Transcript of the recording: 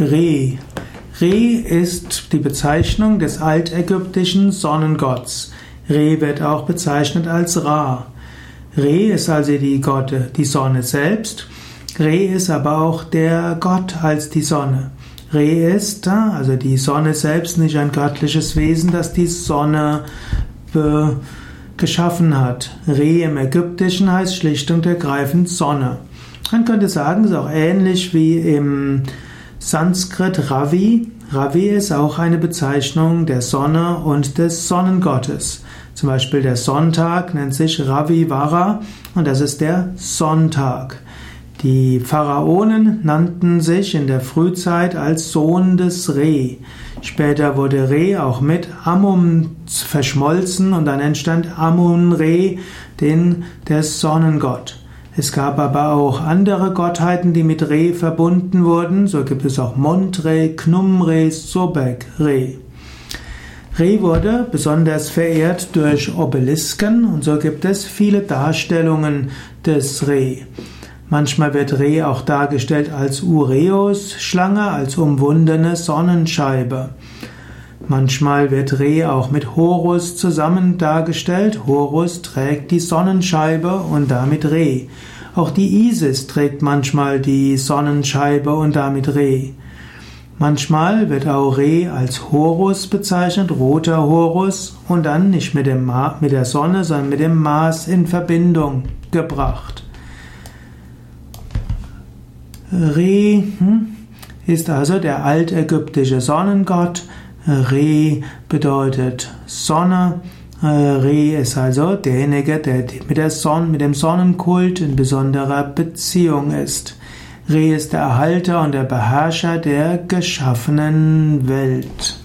Re. Re ist die Bezeichnung des altägyptischen Sonnengotts. Re wird auch bezeichnet als Ra. Re ist also die Gotte, die Sonne selbst. Re ist aber auch der Gott als die Sonne. Re ist, also die Sonne selbst, nicht ein göttliches Wesen, das die Sonne geschaffen hat. Re im Ägyptischen heißt schlicht und ergreifend Sonne. Man könnte sagen, es ist auch ähnlich wie im Sanskrit Ravi. Ravi ist auch eine Bezeichnung der Sonne und des Sonnengottes. Zum Beispiel der Sonntag nennt sich Ravivara und das ist der Sonntag. Die Pharaonen nannten sich in der Frühzeit als Sohn des Re. Später wurde Re auch mit Amun verschmolzen und dann entstand Amun-Re, den der Sonnengott. Es gab aber auch andere Gottheiten, die mit Re verbunden wurden. So gibt es auch Montre, Knumre, Sobek, Re. Re wurde besonders verehrt durch Obelisken und so gibt es viele Darstellungen des Re. Manchmal wird Re auch dargestellt als Ureus-Schlange, als umwundene Sonnenscheibe. Manchmal wird Re auch mit Horus zusammen dargestellt. Horus trägt die Sonnenscheibe und damit Re. Auch die Isis trägt manchmal die Sonnenscheibe und damit Re. Manchmal wird auch Re als Horus bezeichnet, roter Horus, und dann nicht mit, dem mit der Sonne, sondern mit dem Mars in Verbindung gebracht. Re hm, ist also der altägyptische Sonnengott. Re bedeutet Sonne. Re ist also derjenige, der mit, der Sonne, mit dem Sonnenkult in besonderer Beziehung ist. Re ist der Erhalter und der Beherrscher der geschaffenen Welt.